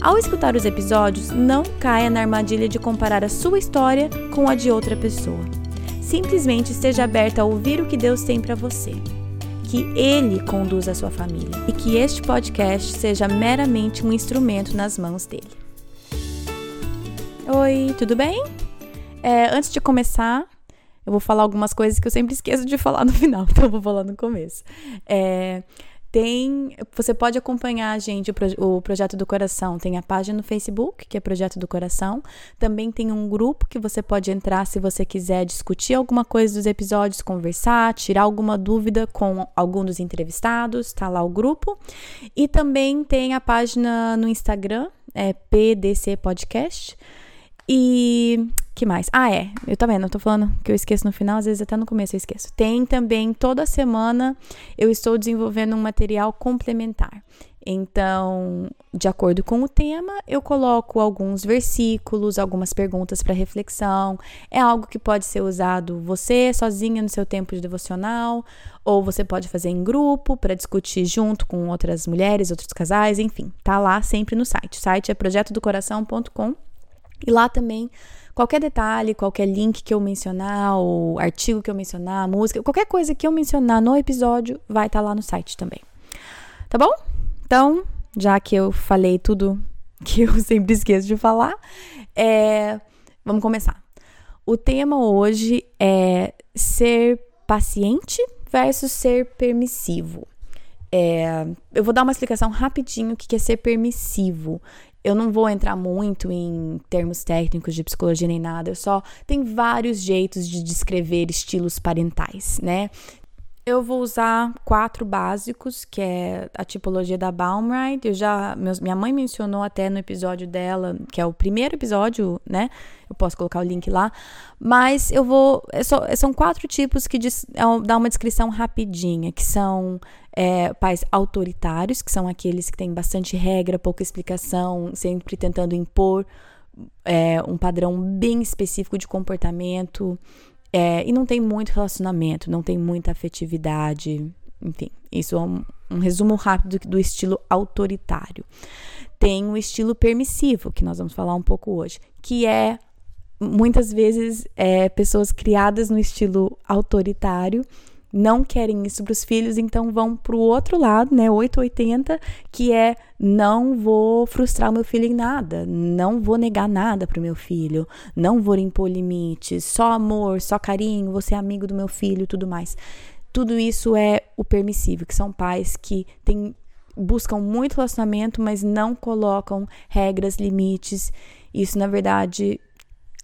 Ao escutar os episódios, não caia na armadilha de comparar a sua história com a de outra pessoa. Simplesmente esteja aberta a ouvir o que Deus tem para você. Que Ele conduza a sua família e que este podcast seja meramente um instrumento nas mãos dele. Oi, tudo bem? É, antes de começar, eu vou falar algumas coisas que eu sempre esqueço de falar no final, então eu vou falar no começo. É, tem, você pode acompanhar a gente, o, o, Projeto do Coração. Tem a página no Facebook, que é Projeto do Coração. Também tem um grupo que você pode entrar se você quiser discutir alguma coisa dos episódios, conversar, tirar alguma dúvida com algum dos entrevistados. Tá lá o grupo. E também tem a página no Instagram, é PDC Podcast. E que mais? Ah, é. Eu tá vendo, eu tô falando que eu esqueço no final, às vezes até no começo eu esqueço. Tem também, toda semana, eu estou desenvolvendo um material complementar. Então, de acordo com o tema, eu coloco alguns versículos, algumas perguntas para reflexão. É algo que pode ser usado você sozinha no seu tempo de devocional, ou você pode fazer em grupo para discutir junto com outras mulheres, outros casais, enfim, tá lá sempre no site. O site é projetodocoração.com e lá também, qualquer detalhe, qualquer link que eu mencionar, ou artigo que eu mencionar, música, qualquer coisa que eu mencionar no episódio, vai estar tá lá no site também. Tá bom? Então, já que eu falei tudo que eu sempre esqueço de falar, é, vamos começar. O tema hoje é ser paciente versus ser permissivo. É, eu vou dar uma explicação rapidinho o que é ser permissivo. Eu não vou entrar muito em termos técnicos de psicologia nem nada, eu só tem vários jeitos de descrever estilos parentais, né? Eu vou usar quatro básicos, que é a tipologia da Baumright. Eu já, minha mãe mencionou até no episódio dela, que é o primeiro episódio, né? Eu posso colocar o link lá. Mas eu vou. É só, são quatro tipos que diz, é, dá uma descrição rapidinha, que são é, pais autoritários, que são aqueles que têm bastante regra, pouca explicação, sempre tentando impor é, um padrão bem específico de comportamento. É, e não tem muito relacionamento, não tem muita afetividade. Enfim, isso é um, um resumo rápido do estilo autoritário. Tem o estilo permissivo, que nós vamos falar um pouco hoje, que é muitas vezes é, pessoas criadas no estilo autoritário não querem isso para os filhos, então vão para o outro lado, né, 880, que é não vou frustrar o meu filho em nada, não vou negar nada para o meu filho, não vou impor limites, só amor, só carinho, vou ser amigo do meu filho, tudo mais. Tudo isso é o permissivo, que são pais que buscam muito relacionamento, mas não colocam regras, limites. Isso, na verdade,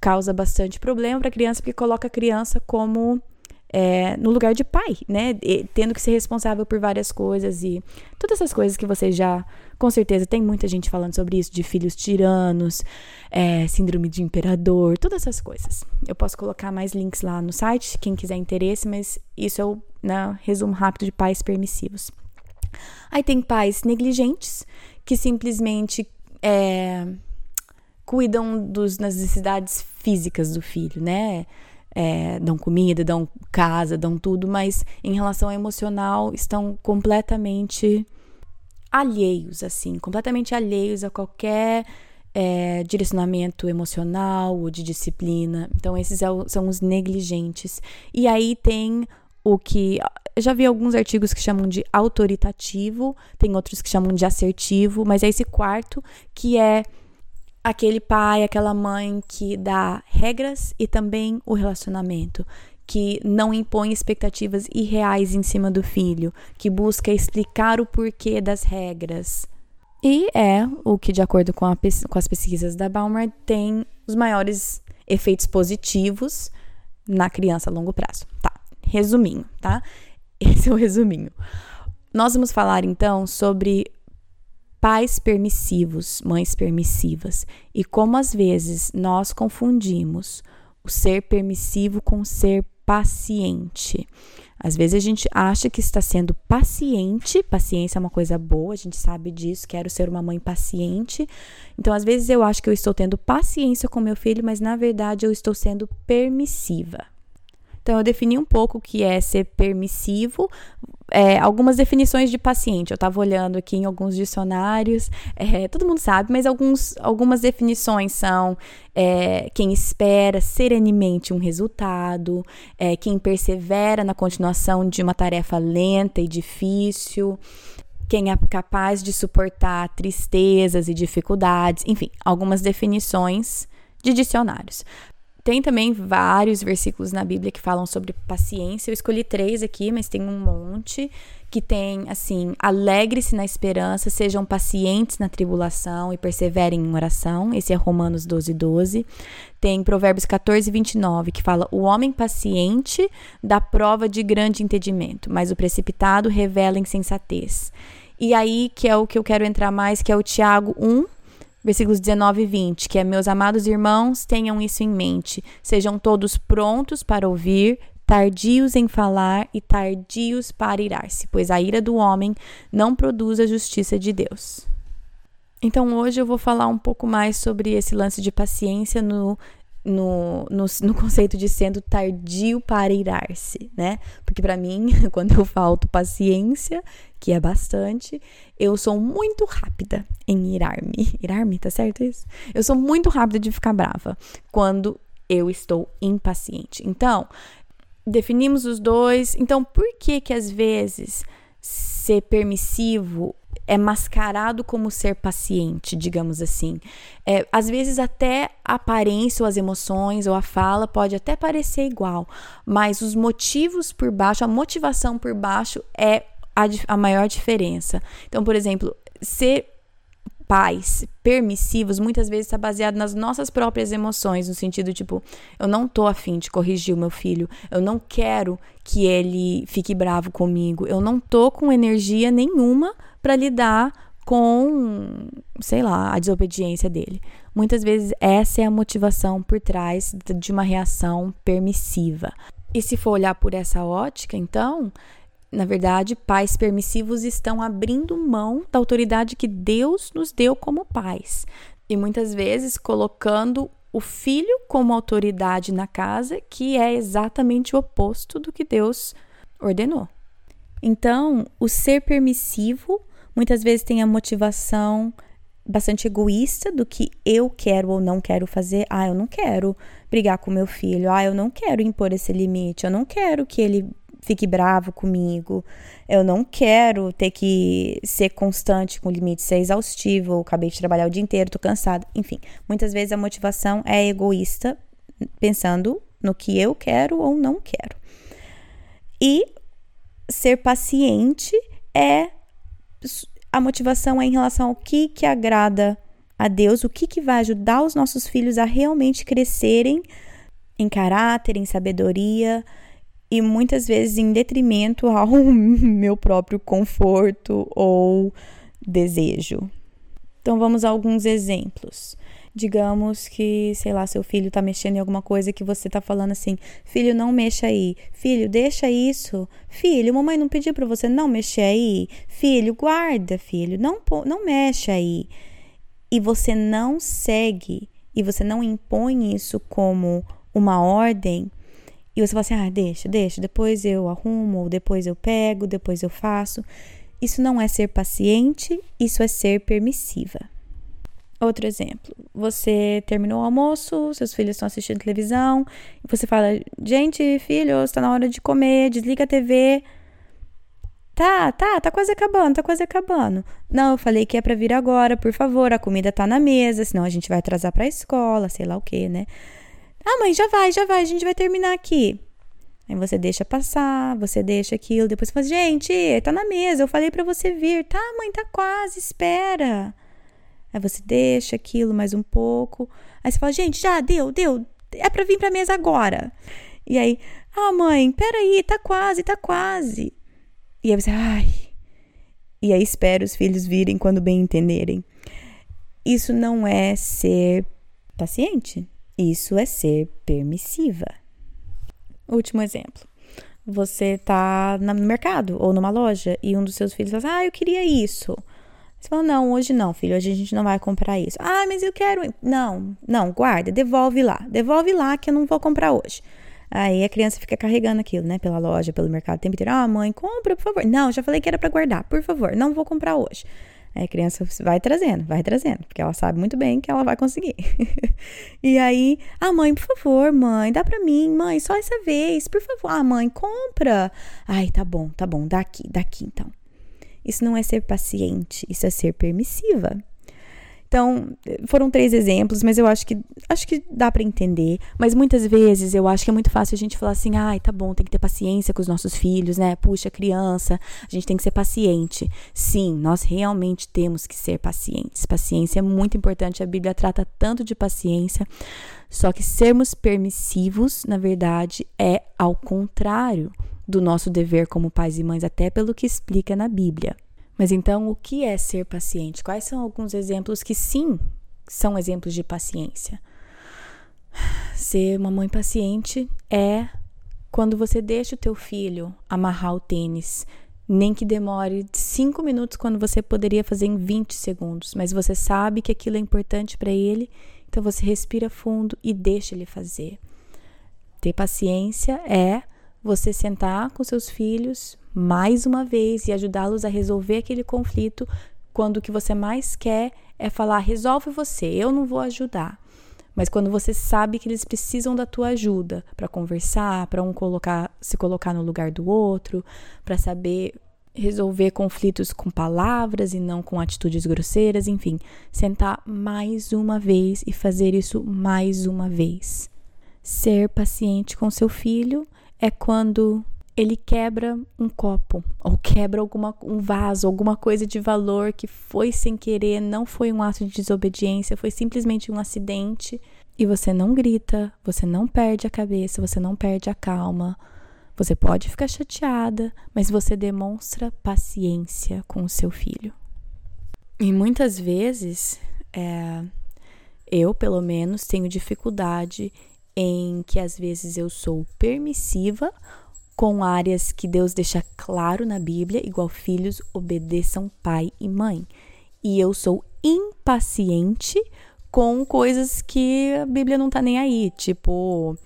causa bastante problema para a criança, porque coloca a criança como é, no lugar de pai, né? E, tendo que ser responsável por várias coisas e todas essas coisas que você já, com certeza, tem muita gente falando sobre isso, de filhos tiranos, é, síndrome de imperador, todas essas coisas. Eu posso colocar mais links lá no site, quem quiser interesse, mas isso é o né, resumo rápido de pais permissivos. Aí tem pais negligentes, que simplesmente é, cuidam dos, das necessidades físicas do filho, né? É, dão comida, dão casa, dão tudo, mas em relação ao emocional estão completamente alheios, assim, completamente alheios a qualquer é, direcionamento emocional ou de disciplina. Então, esses é são os negligentes. E aí tem o que. Já vi alguns artigos que chamam de autoritativo, tem outros que chamam de assertivo, mas é esse quarto que é aquele pai, aquela mãe que dá regras e também o relacionamento, que não impõe expectativas irreais em cima do filho, que busca explicar o porquê das regras. E é o que, de acordo com, a, com as pesquisas da Balmer, tem os maiores efeitos positivos na criança a longo prazo. Tá, resuminho, tá? Esse é o resuminho. Nós vamos falar então sobre pais permissivos, mães permissivas, e como às vezes nós confundimos o ser permissivo com ser paciente. Às vezes a gente acha que está sendo paciente, paciência é uma coisa boa, a gente sabe disso, quero ser uma mãe paciente. Então, às vezes eu acho que eu estou tendo paciência com meu filho, mas na verdade eu estou sendo permissiva. Então, eu defini um pouco o que é ser permissivo, é, algumas definições de paciente. Eu estava olhando aqui em alguns dicionários, é, todo mundo sabe, mas alguns, algumas definições são é, quem espera serenemente um resultado, é, quem persevera na continuação de uma tarefa lenta e difícil, quem é capaz de suportar tristezas e dificuldades, enfim, algumas definições de dicionários. Tem também vários versículos na Bíblia que falam sobre paciência. Eu escolhi três aqui, mas tem um monte que tem assim: alegre-se na esperança, sejam pacientes na tribulação e perseverem em oração. Esse é Romanos 12, 12. Tem Provérbios 14, 29, que fala: O homem paciente dá prova de grande entendimento, mas o precipitado revela insensatez. E aí, que é o que eu quero entrar mais, que é o Tiago 1, versículos 19 e 20, que é: Meus amados irmãos, tenham isso em mente, sejam todos prontos para ouvir, tardios em falar e tardios para irar-se, pois a ira do homem não produz a justiça de Deus. Então hoje eu vou falar um pouco mais sobre esse lance de paciência no no, no, no, conceito de sendo tardio para irar-se, né? Porque para mim, quando eu falto paciência, que é bastante, eu sou muito rápida em irar-me. Irar-me, tá certo isso? Eu sou muito rápida de ficar brava quando eu estou impaciente. Então, definimos os dois. Então, por que que às vezes ser permissivo é mascarado como ser paciente, digamos assim. É, às vezes até a aparência ou as emoções ou a fala pode até parecer igual, mas os motivos por baixo, a motivação por baixo é a, a maior diferença. Então, por exemplo, ser pais permissivos muitas vezes está baseado nas nossas próprias emoções, no sentido tipo, eu não tô afim de corrigir o meu filho, eu não quero que ele fique bravo comigo, eu não tô com energia nenhuma para lidar com, sei lá, a desobediência dele. Muitas vezes essa é a motivação por trás de uma reação permissiva. E se for olhar por essa ótica, então, na verdade, pais permissivos estão abrindo mão da autoridade que Deus nos deu como pais. E muitas vezes colocando o filho como autoridade na casa, que é exatamente o oposto do que Deus ordenou. Então, o ser permissivo muitas vezes tem a motivação bastante egoísta do que eu quero ou não quero fazer. Ah, eu não quero brigar com meu filho. Ah, eu não quero impor esse limite. Eu não quero que ele fique bravo comigo. Eu não quero ter que ser constante com limite, ser exaustivo. Acabei de trabalhar o dia inteiro, tô cansada. Enfim, muitas vezes a motivação é egoísta, pensando no que eu quero ou não quero. E ser paciente é a motivação é em relação ao que que agrada a Deus, o que que vai ajudar os nossos filhos a realmente crescerem em caráter, em sabedoria, e muitas vezes em detrimento ao meu próprio conforto ou desejo. Então vamos a alguns exemplos. Digamos que, sei lá, seu filho tá mexendo em alguma coisa que você tá falando assim: "Filho, não mexa aí. Filho, deixa isso. Filho, mamãe não pediu para você não mexer aí. Filho, guarda, filho, não não mexe aí." E você não segue e você não impõe isso como uma ordem, e você fala assim: ah, deixa, deixa, depois eu arrumo, depois eu pego, depois eu faço. Isso não é ser paciente, isso é ser permissiva. Outro exemplo: você terminou o almoço, seus filhos estão assistindo televisão, e você fala: gente, filho, está na hora de comer, desliga a TV. Tá, tá, tá quase acabando, tá quase acabando. Não, eu falei que é para vir agora, por favor, a comida tá na mesa, senão a gente vai atrasar para a escola, sei lá o que, né? Ah, mãe, já vai, já vai, a gente vai terminar aqui. Aí você deixa passar, você deixa aquilo, depois você fala, gente, tá na mesa, eu falei para você vir. Tá, mãe, tá quase, espera. Aí você deixa aquilo mais um pouco. Aí você fala, gente, já deu, deu, é pra vir pra mesa agora. E aí, ah, mãe, peraí, tá quase, tá quase. E aí você, ai. e aí espera os filhos virem quando bem entenderem. Isso não é ser paciente, isso é ser permissiva. Último exemplo. Você tá no mercado ou numa loja e um dos seus filhos fala: Ah, eu queria isso. Você fala: Não, hoje não, filho, hoje a gente não vai comprar isso. Ah, mas eu quero. Não, não, guarda, devolve lá. Devolve lá que eu não vou comprar hoje. Aí a criança fica carregando aquilo, né, pela loja, pelo mercado o tempo inteiro. Ah, mãe, compra, por favor. Não, já falei que era para guardar, por favor, não vou comprar hoje. Aí a criança vai trazendo, vai trazendo, porque ela sabe muito bem que ela vai conseguir. e aí, ah, mãe, por favor, mãe, dá pra mim, mãe, só essa vez, por favor. Ah, mãe, compra. Ai, tá bom, tá bom, daqui, daqui então. Isso não é ser paciente, isso é ser permissiva. Então, foram três exemplos, mas eu acho que acho que dá para entender. Mas muitas vezes eu acho que é muito fácil a gente falar assim: ai, tá bom, tem que ter paciência com os nossos filhos, né? Puxa, criança, a gente tem que ser paciente. Sim, nós realmente temos que ser pacientes. Paciência é muito importante, a Bíblia trata tanto de paciência. Só que sermos permissivos, na verdade, é ao contrário do nosso dever como pais e mães, até pelo que explica na Bíblia. Mas então, o que é ser paciente? Quais são alguns exemplos que sim são exemplos de paciência? Ser uma mãe paciente é quando você deixa o teu filho amarrar o tênis, nem que demore cinco minutos quando você poderia fazer em 20 segundos, mas você sabe que aquilo é importante para ele, então você respira fundo e deixa ele fazer. Ter paciência é você sentar com seus filhos mais uma vez e ajudá-los a resolver aquele conflito quando o que você mais quer é falar resolve você, eu não vou ajudar. Mas quando você sabe que eles precisam da tua ajuda para conversar, para um colocar, se colocar no lugar do outro, para saber resolver conflitos com palavras e não com atitudes grosseiras, enfim, sentar mais uma vez e fazer isso mais uma vez. Ser paciente com seu filho é quando ele quebra um copo ou quebra alguma, um vaso, alguma coisa de valor que foi sem querer, não foi um ato de desobediência, foi simplesmente um acidente. E você não grita, você não perde a cabeça, você não perde a calma. Você pode ficar chateada, mas você demonstra paciência com o seu filho. E muitas vezes, é, eu pelo menos tenho dificuldade em que às vezes eu sou permissiva com áreas que Deus deixa claro na Bíblia, igual filhos obedeçam pai e mãe. E eu sou impaciente com coisas que a Bíblia não tá nem aí, tipo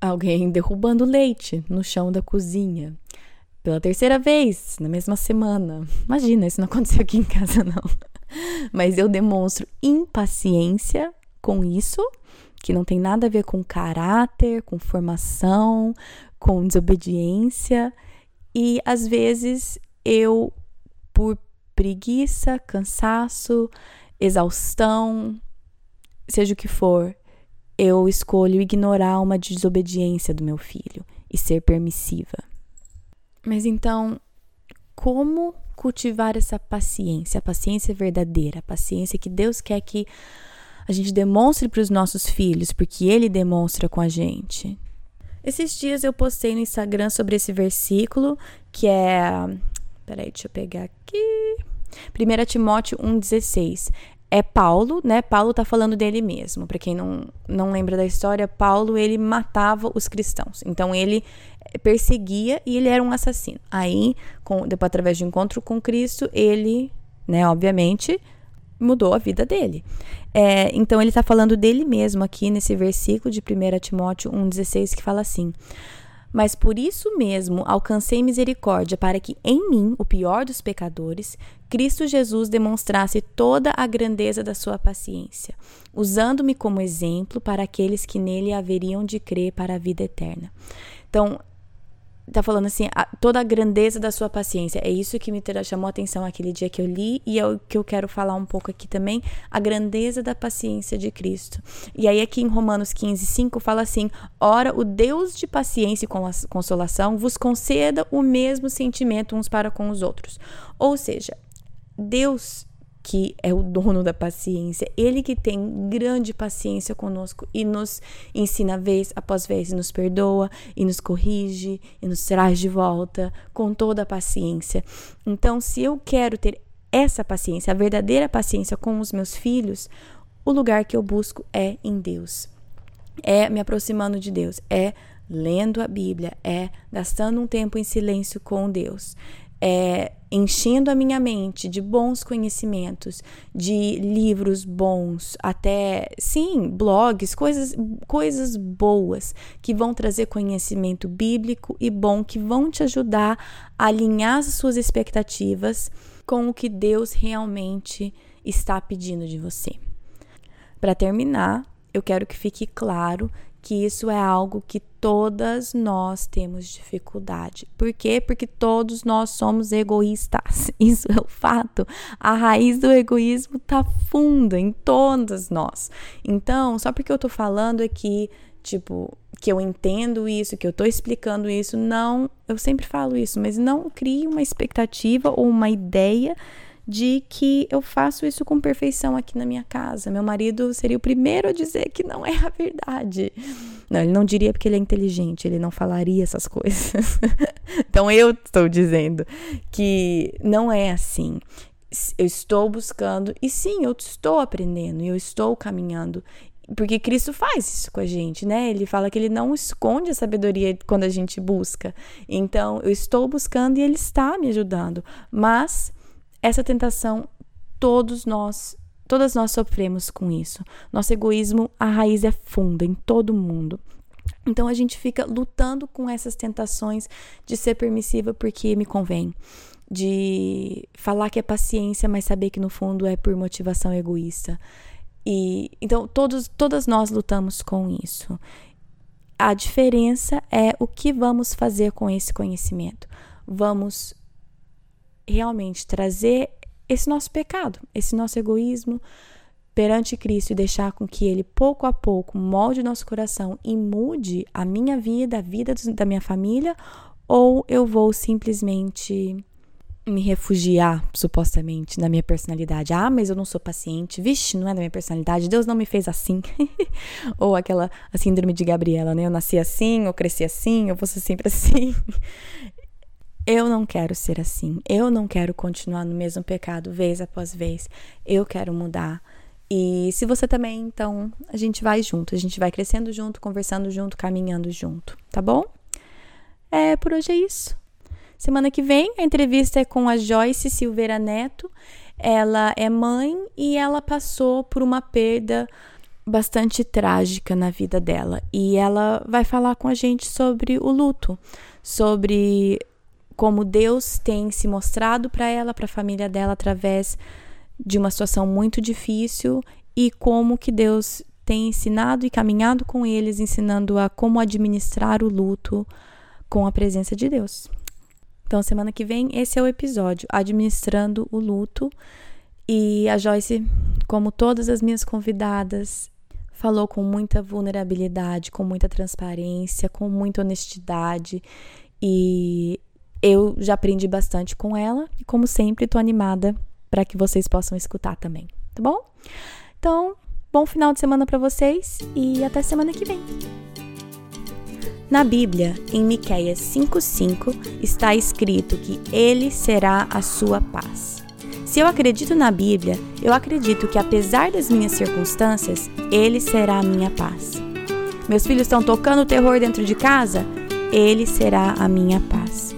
alguém derrubando leite no chão da cozinha. Pela terceira vez, na mesma semana. Imagina, isso não aconteceu aqui em casa, não. Mas eu demonstro impaciência com isso que não tem nada a ver com caráter, com formação, com desobediência. E às vezes eu, por preguiça, cansaço, exaustão, seja o que for, eu escolho ignorar uma desobediência do meu filho e ser permissiva. Mas então, como cultivar essa paciência, a paciência verdadeira, a paciência que Deus quer que a gente demonstre para os nossos filhos, porque ele demonstra com a gente. Esses dias eu postei no Instagram sobre esse versículo, que é. Peraí, deixa eu pegar aqui. 1 Timóteo 1,16 é Paulo, né? Paulo tá falando dele mesmo. Para quem não, não lembra da história, Paulo ele matava os cristãos. Então ele perseguia e ele era um assassino. Aí, com, depois através de encontro com Cristo, ele, né, obviamente, mudou a vida dele. É, então ele está falando dele mesmo aqui nesse versículo de 1 Timóteo 1,16 que fala assim. Mas por isso mesmo alcancei misericórdia, para que em mim, o pior dos pecadores, Cristo Jesus demonstrasse toda a grandeza da sua paciência, usando-me como exemplo para aqueles que nele haveriam de crer para a vida eterna. Então, tá falando assim, a, toda a grandeza da sua paciência. É isso que me chamou a atenção aquele dia que eu li e é o que eu quero falar um pouco aqui também, a grandeza da paciência de Cristo. E aí aqui em Romanos 15, 5 fala assim: "Ora, o Deus de paciência e consolação vos conceda o mesmo sentimento uns para com os outros." Ou seja, Deus que é o dono da paciência, ele que tem grande paciência conosco e nos ensina vez após vez, e nos perdoa e nos corrige e nos traz de volta com toda a paciência. Então, se eu quero ter essa paciência, a verdadeira paciência com os meus filhos, o lugar que eu busco é em Deus. É me aproximando de Deus, é lendo a Bíblia, é gastando um tempo em silêncio com Deus, é, enchendo a minha mente de bons conhecimentos, de livros bons, até sim, blogs, coisas, coisas boas que vão trazer conhecimento bíblico e bom que vão te ajudar a alinhar as suas expectativas com o que Deus realmente está pedindo de você. Para terminar, eu quero que fique claro que isso é algo que todas nós temos dificuldade. Por quê? Porque todos nós somos egoístas. Isso é o fato. A raiz do egoísmo tá funda em todas nós. Então, só porque eu tô falando aqui, tipo, que eu entendo isso, que eu tô explicando isso, não, eu sempre falo isso, mas não crie uma expectativa ou uma ideia de que eu faço isso com perfeição aqui na minha casa. Meu marido seria o primeiro a dizer que não é a verdade. Não, ele não diria porque ele é inteligente, ele não falaria essas coisas. então eu estou dizendo que não é assim. Eu estou buscando, e sim, eu estou aprendendo, eu estou caminhando, porque Cristo faz isso com a gente, né? Ele fala que ele não esconde a sabedoria quando a gente busca. Então, eu estou buscando e ele está me ajudando. Mas essa tentação, todos nós, todas nós sofremos com isso. Nosso egoísmo, a raiz é funda em todo mundo. Então a gente fica lutando com essas tentações de ser permissiva porque me convém, de falar que é paciência, mas saber que no fundo é por motivação egoísta. E então todos, todas nós lutamos com isso. A diferença é o que vamos fazer com esse conhecimento. Vamos realmente trazer esse nosso pecado, esse nosso egoísmo perante Cristo e deixar com que Ele, pouco a pouco, molde nosso coração e mude a minha vida, a vida da minha família, ou eu vou simplesmente me refugiar, supostamente, na minha personalidade. Ah, mas eu não sou paciente. Vixe, não é da minha personalidade. Deus não me fez assim. ou aquela a síndrome de Gabriela, né? Eu nasci assim, eu cresci assim, eu vou ser sempre assim. Eu não quero ser assim. Eu não quero continuar no mesmo pecado vez após vez. Eu quero mudar. E se você também, então, a gente vai junto. A gente vai crescendo junto, conversando junto, caminhando junto, tá bom? É, por hoje é isso. Semana que vem a entrevista é com a Joyce Silveira Neto. Ela é mãe e ela passou por uma perda bastante trágica na vida dela. E ela vai falar com a gente sobre o luto, sobre como Deus tem se mostrado para ela, para a família dela através de uma situação muito difícil e como que Deus tem ensinado e caminhado com eles, ensinando a como administrar o luto com a presença de Deus. Então, semana que vem, esse é o episódio, Administrando o Luto. E a Joyce, como todas as minhas convidadas, falou com muita vulnerabilidade, com muita transparência, com muita honestidade. E eu já aprendi bastante com ela e, como sempre, estou animada para que vocês possam escutar também, tá bom? Então, bom final de semana para vocês e até semana que vem. Na Bíblia, em Miqueias 5:5, está escrito que ele será a sua paz. Se eu acredito na Bíblia, eu acredito que apesar das minhas circunstâncias, ele será a minha paz. Meus filhos estão tocando terror dentro de casa? Ele será a minha paz.